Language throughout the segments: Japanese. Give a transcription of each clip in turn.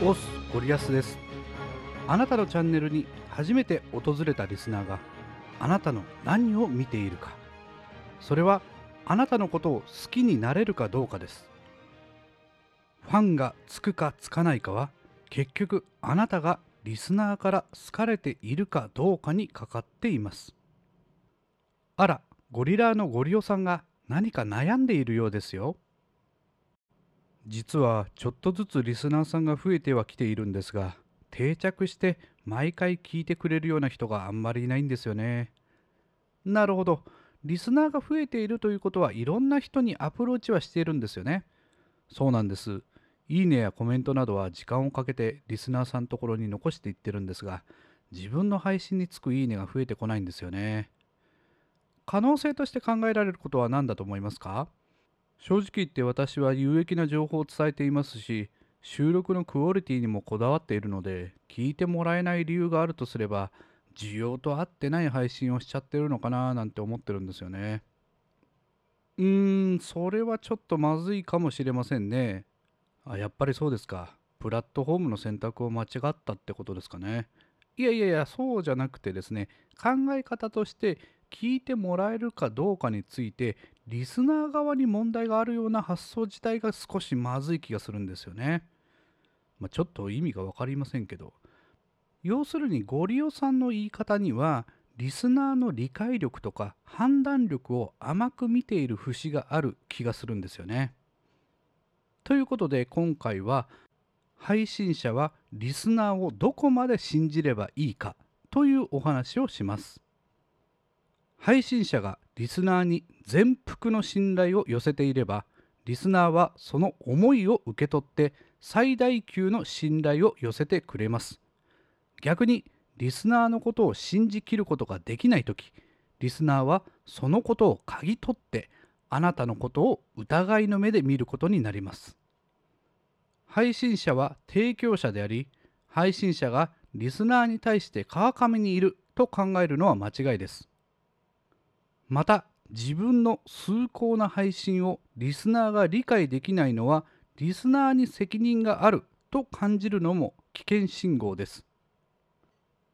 オスゴリアスです。あなたのチャンネルに初めて訪れたリスナーがあなたの何を見ているか。それはあなたのことを好きになれるかどうかです。ファンがつくかつかないかは結局あなたがリスナーから好かれているかどうかにかかっています。あらゴリラーのゴリオさんが何か悩んでいるようですよ。実はちょっとずつリスナーさんが増えてはきているんですが定着して毎回聞いてくれるような人があんまりいないんですよね。なるほど。リスナーが増えているということはいろんな人にアプローチはしているんですよね。そうなんです。いいねやコメントなどは時間をかけてリスナーさんのところに残していってるんですが自分の配信につくいいねが増えてこないんですよね。可能性として考えられることは何だと思いますか？正直言って私は有益な情報を伝えていますし収録のクオリティにもこだわっているので聞いてもらえない理由があるとすれば需要と合ってない配信をしちゃってるのかななんて思ってるんですよね。うーんそれはちょっとまずいかもしれませんね。あやっぱりそうですか。プラットフォームの選択を間違ったってことですかね。いやいやいやそうじゃなくてですね考え方として聞いてもらえるかどうかについてリスナー側に問題があるような発想自体が少しまずい気がするんですよね。まあ、ちょっと意味が分かりませんけど要するにゴリオさんの言い方にはリスナーの理解力とか判断力を甘く見ている節がある気がするんですよね。ということで今回は配信者はリスナーをどこまで信じればいいかというお話をします。配信者がリスナーに全幅の信頼を寄せていればリスナーはその思いを受け取って最大級の信頼を寄せてくれます逆にリスナーのことを信じきることができない時リスナーはそのことを嗅ぎ取ってあなたのことを疑いの目で見ることになります配信者は提供者であり配信者がリスナーに対して川上にいると考えるのは間違いですまた自分の崇高な配信をリスナーが理解できないのはリスナーに責任があると感じるのも危険信号です。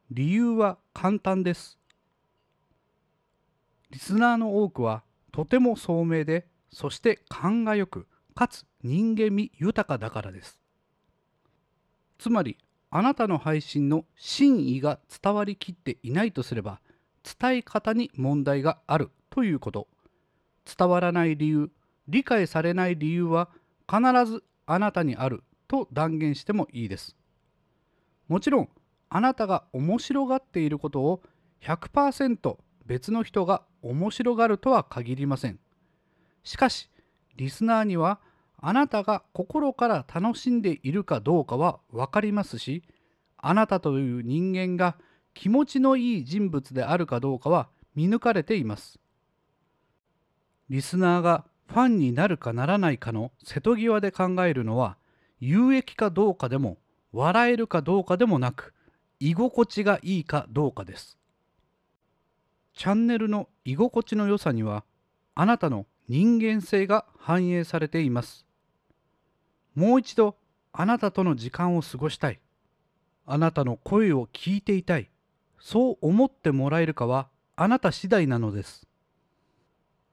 理由は簡単です。リスナーの多くはとても聡明でそして勘がよくかつ人間味豊かだからです。つまりあなたの配信の真意が伝わりきっていないとすれば伝え方に問題があるということ。伝わらない理由理解されない理由は必ずあなたにあると断言してもいいです。もちろんあなたが面白がっていることを100%別の人が面白がるとは限りません。しかしリスナーにはあなたが心から楽しんでいるかどうかは分かりますしあなたという人間が気持ちのいい人物であるかどうかは見抜かれています。リスナーがファンになるかならないかの瀬戸際で考えるのは有益かどうかでも笑えるかどうかでもなく居心地がいいかどうかです。チャンネルの居心地の良さにはあなたの人間性が反映されています。もう一度あなたとの時間を過ごしたい。あなたの声を聞いていたい。そう思ってもらえるかはあなた次第なのです。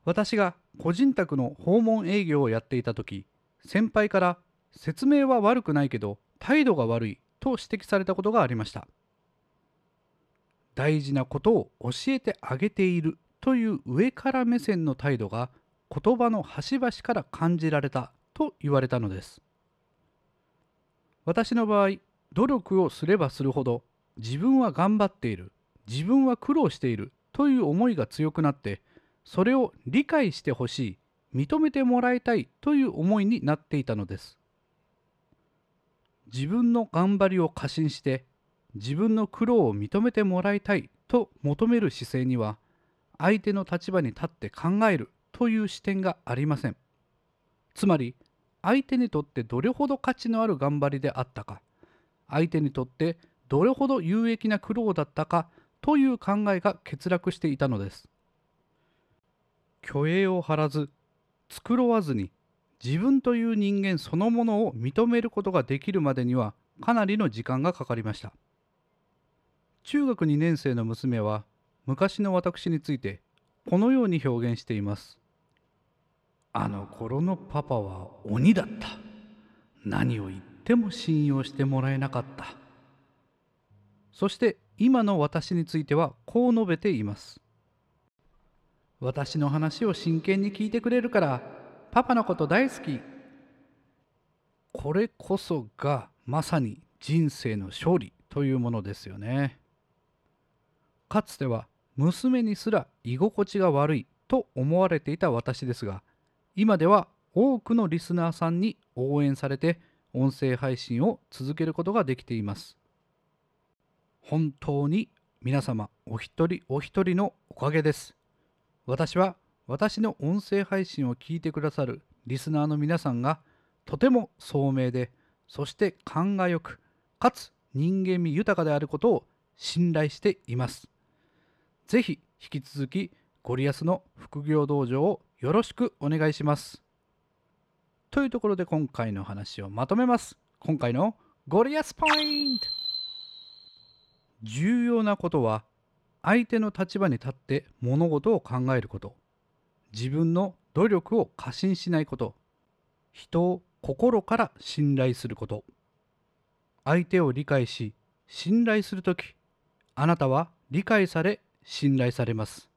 私が個人宅の訪問営業をやっていた時先輩から説明は悪くないけど態度が悪いと指摘されたことがありました大事なことを教えてあげているという上から目線の態度が言葉の端々から感じられたと言われたのです。私の場合努力をすればするほど自分は頑張っている自分は苦労しているという思いが強くなってそれを理解してほしい認めてもらいたいという思いになっていたのです。自分の頑張りを過信して自分の苦労を認めてもらいたいと求める姿勢には相手の立場に立って考えるという視点がありません。つまり相手にとってどれほど価値のある頑張りであったか相手にとってどれほど有益な苦労だったかという考えが欠落していたのです。虚栄を張らず繕わずに自分という人間そのものを認めることができるまでにはかなりの時間がかかりました。中学2年生の娘は昔の私についてこのように表現しています。あの頃のパパは鬼だった。何を言っても信用してもらえなかった。そして今の私についてはこう述べています。私の話を真剣に聞いてくれるからパパのこと大好き。これこそがまさに人生の勝利というものですよね。かつては娘にすら居心地が悪いと思われていた私ですが今では多くのリスナーさんに応援されて音声配信を続けることができています。本当に皆様お一人お一人のおかげです。私は私の音声配信を聞いてくださるリスナーの皆さんがとても聡明でそして勘がよくかつ人間味豊かであることを信頼しています。ぜひ引き続きゴリアスの副業道場をよろしくお願いします。というところで今回の話をまとめます。今回のゴリアスポイント重要なことは相手の立場に立って物事を考えること自分の努力を過信しないこと人を心から信頼すること相手を理解し信頼するときあなたは理解され信頼されます。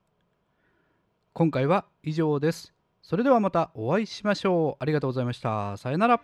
今回は以上です。それではまたお会いしましょう。ありがとうございました。さよなら。